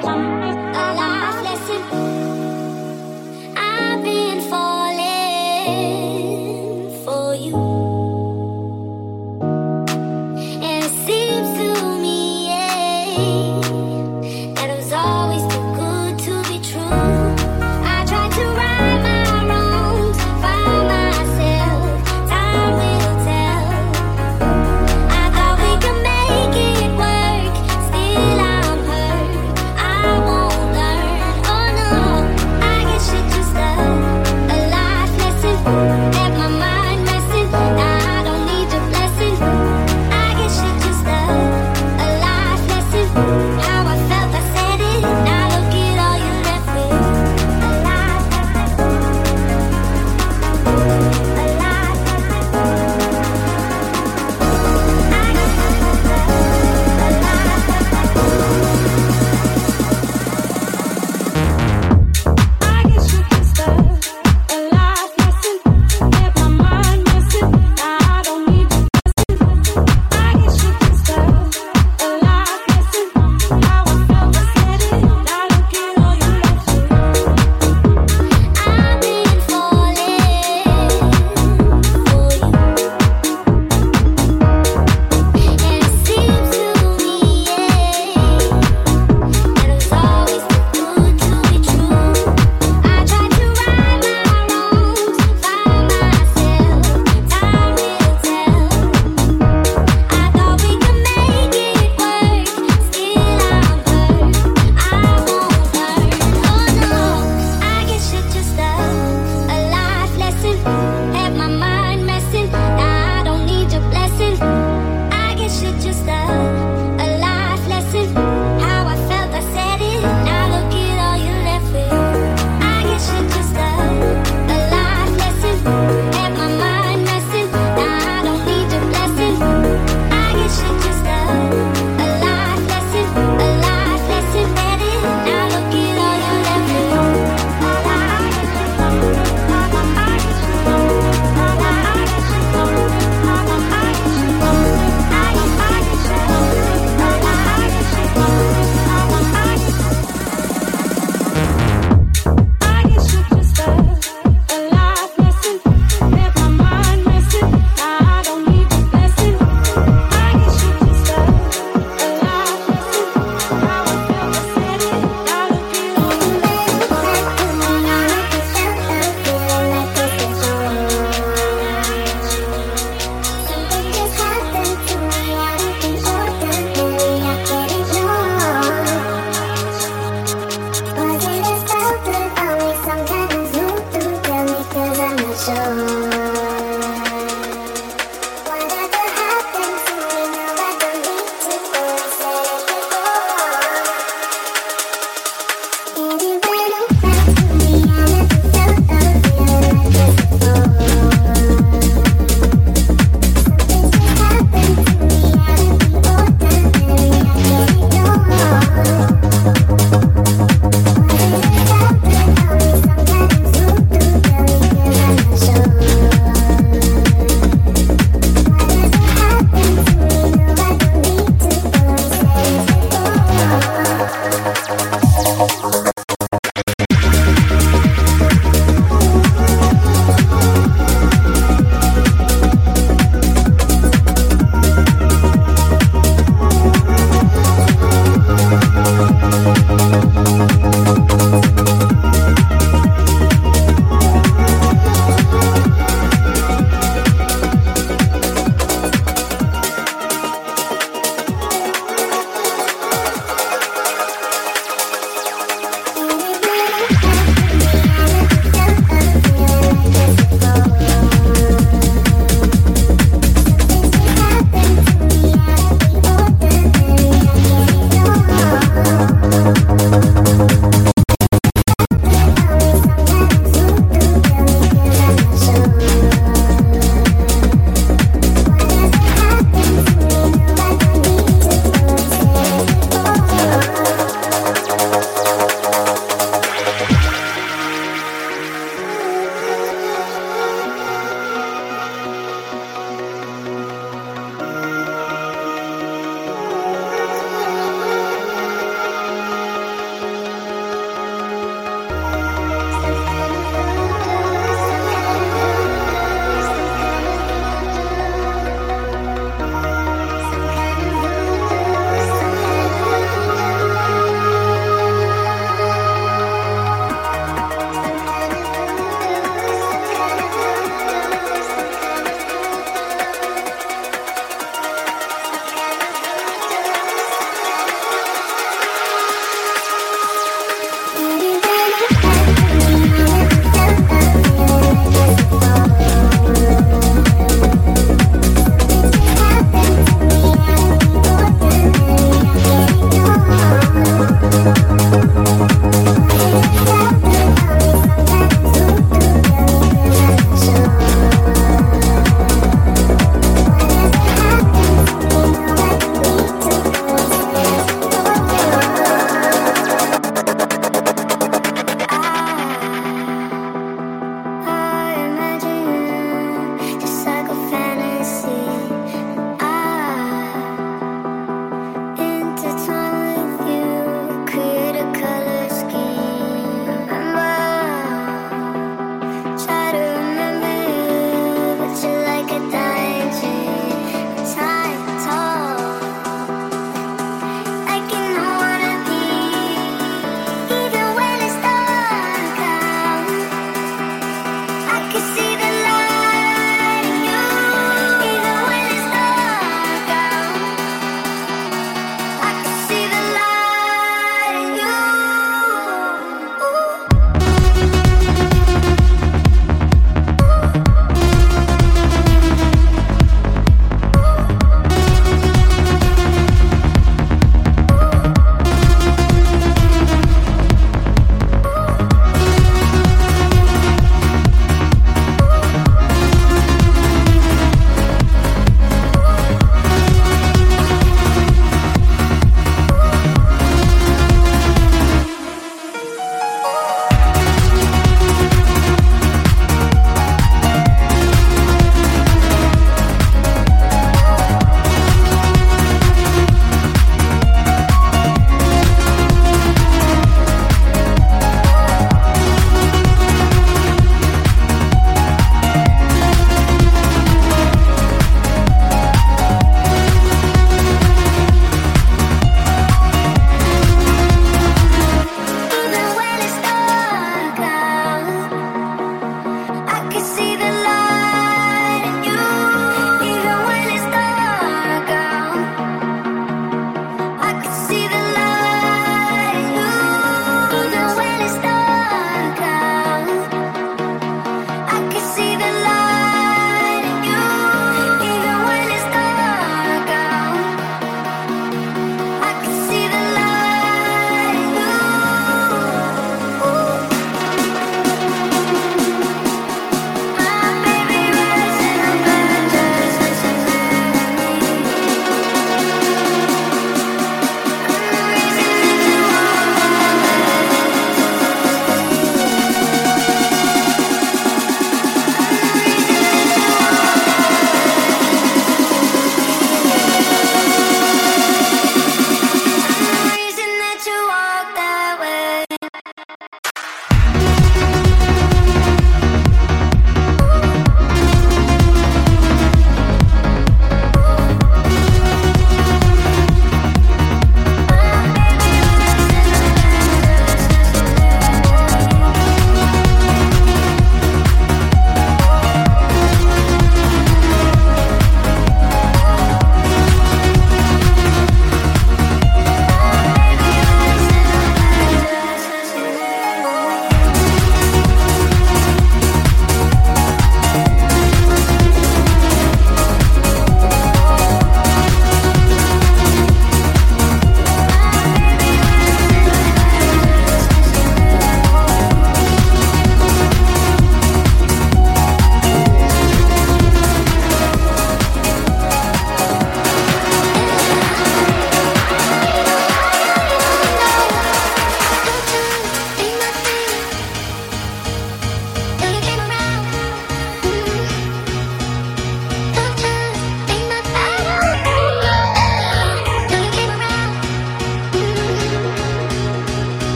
I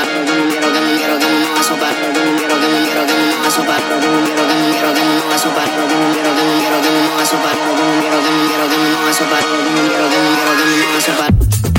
Quiero que me, quiero que me, quiero que me, quiero que me, quiero que me, quiero que me, quiero que me, quiero que me, quiero que me, quiero que me, quiero que me, quiero que me, quiero que me, quiero que me, quiero que me, quiero que me, quiero que me, quiero que me, quiero que me, quiero que me,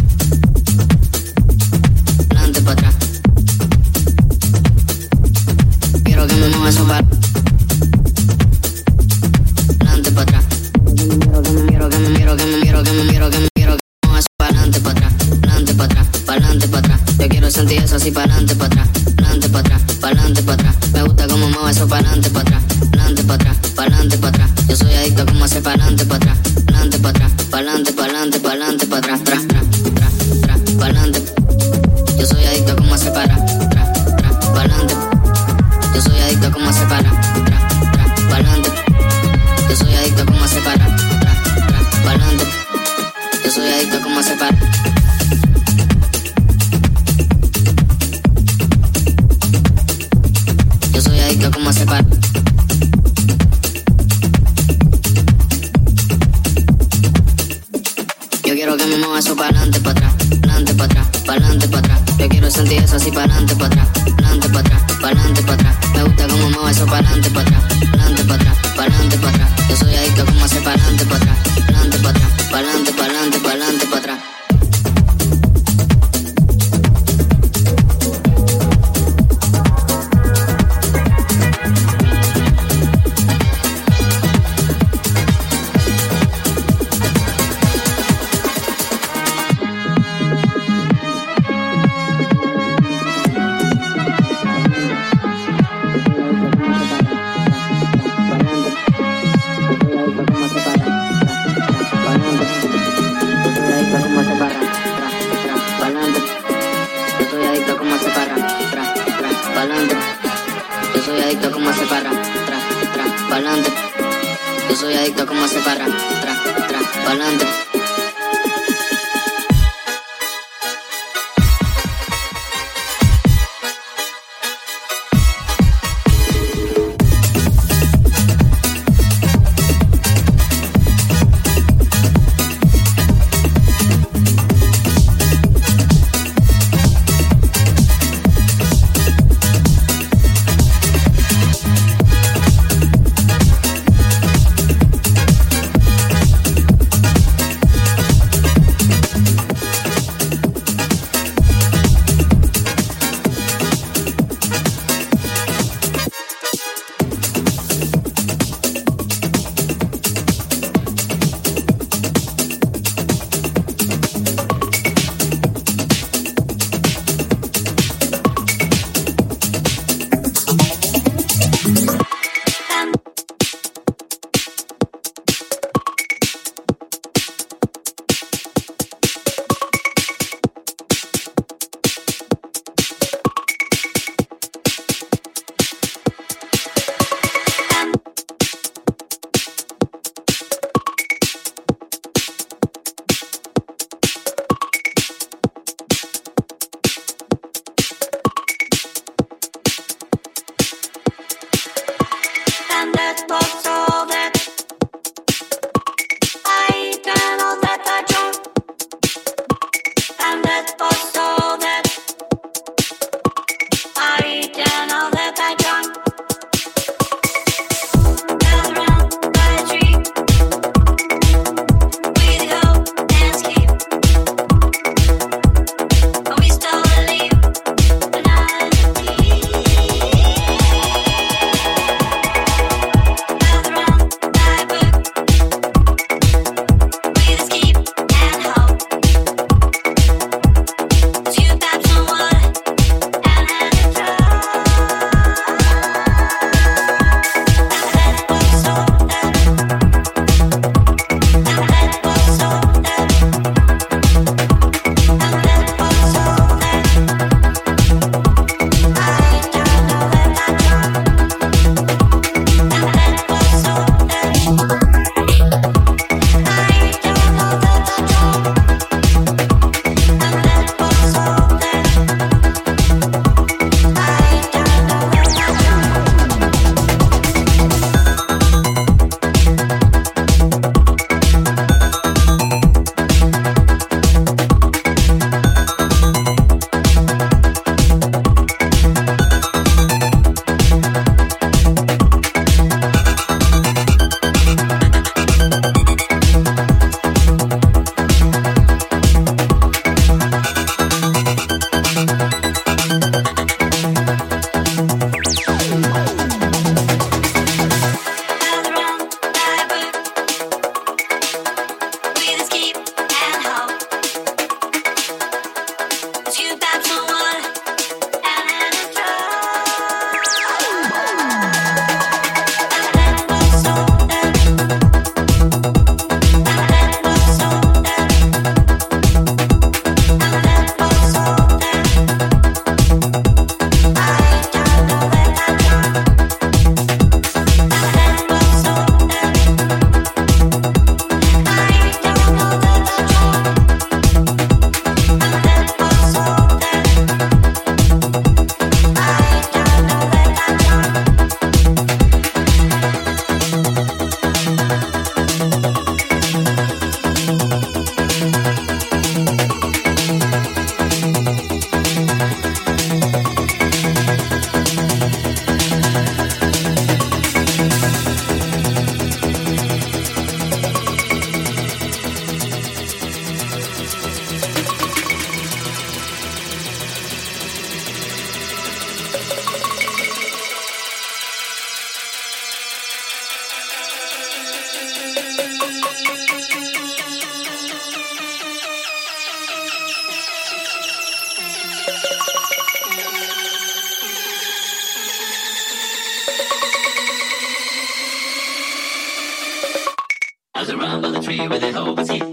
Will you hold me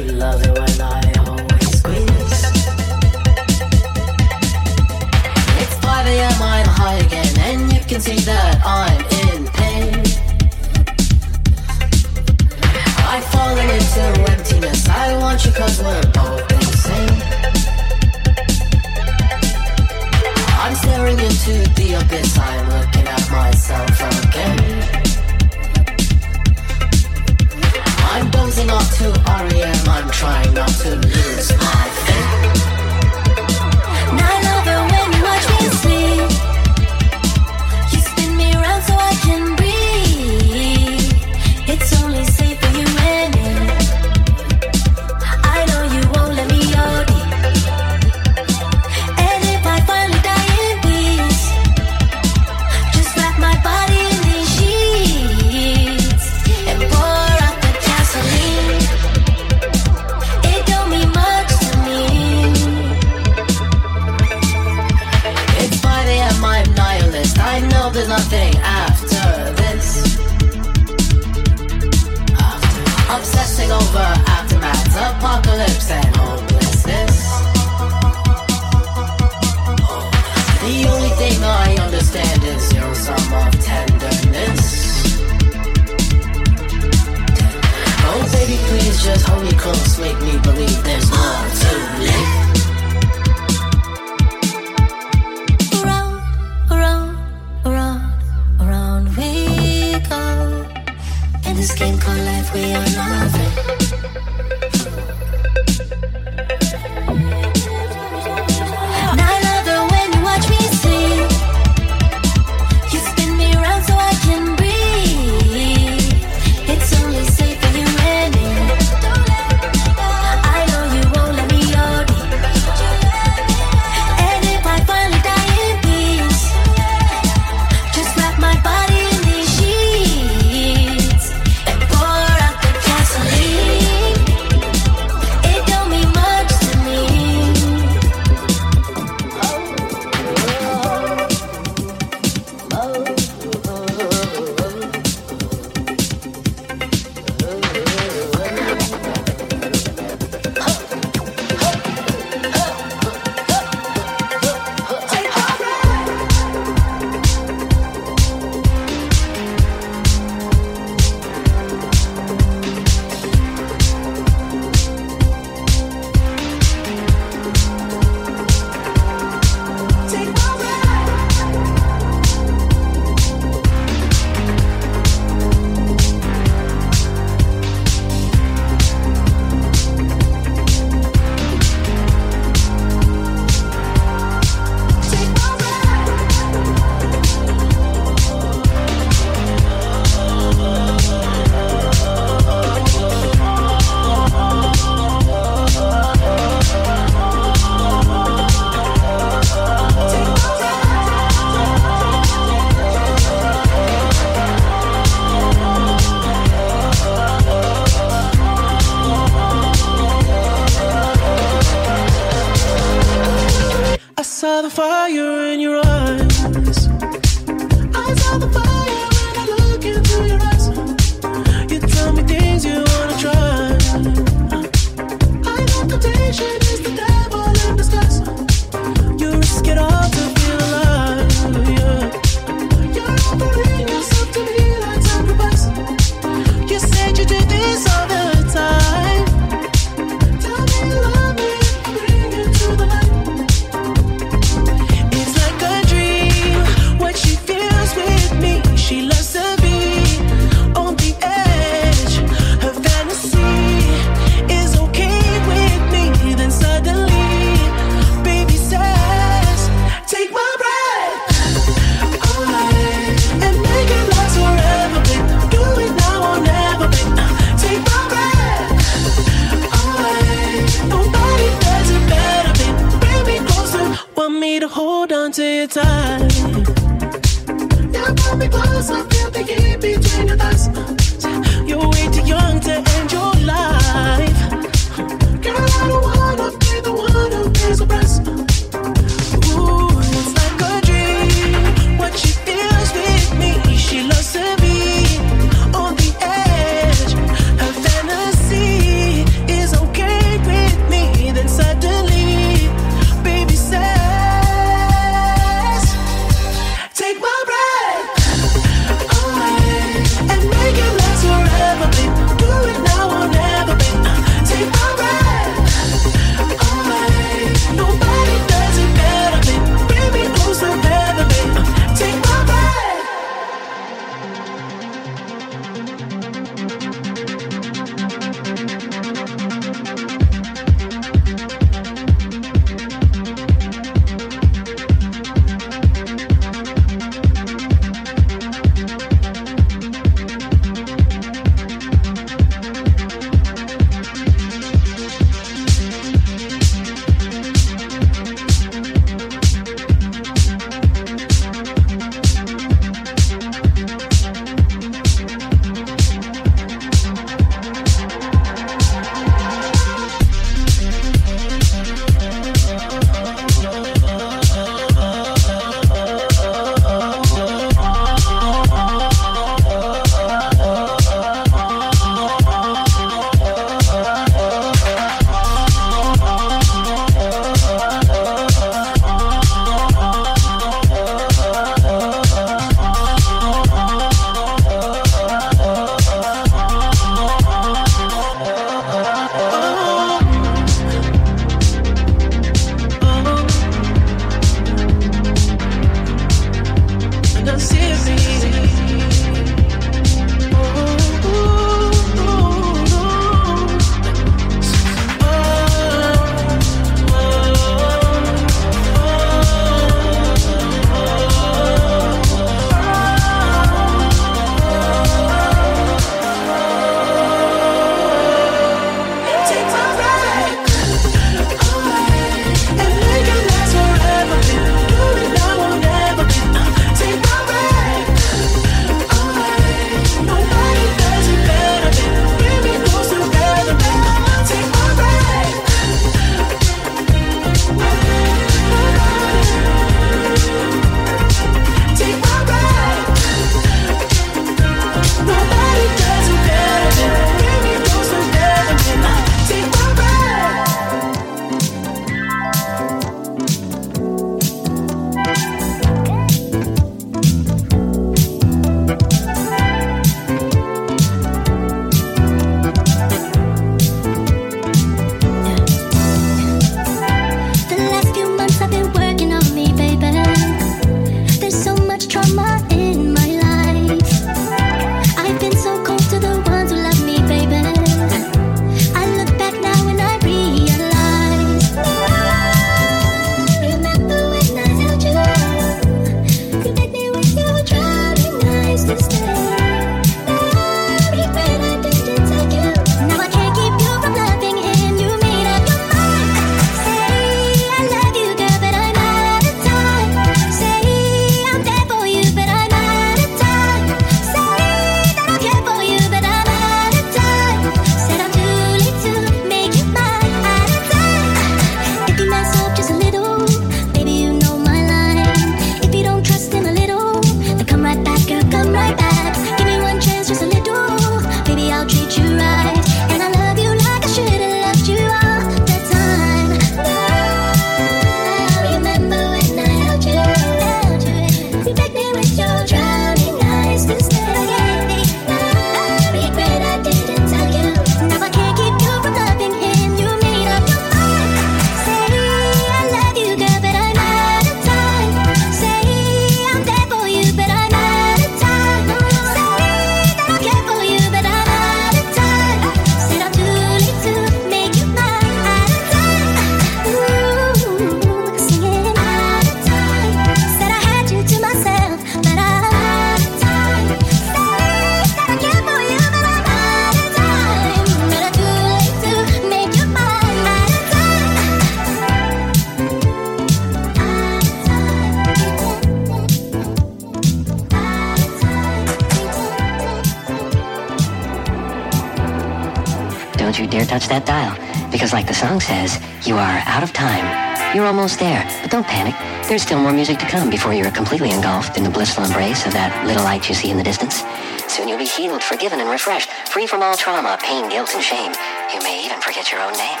Like the song says, you are out of time. You're almost there, but don't panic. There's still more music to come before you're completely engulfed in the blissful embrace of that little light you see in the distance. Soon you'll be healed, forgiven, and refreshed, free from all trauma, pain, guilt, and shame. You may even forget your own name.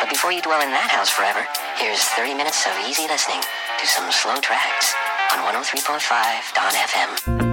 But before you dwell in that house forever, here's 30 minutes of easy listening to some slow tracks on 103.5 Dawn FM.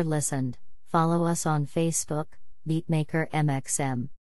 For listened. Follow us on Facebook, Beatmaker MXM.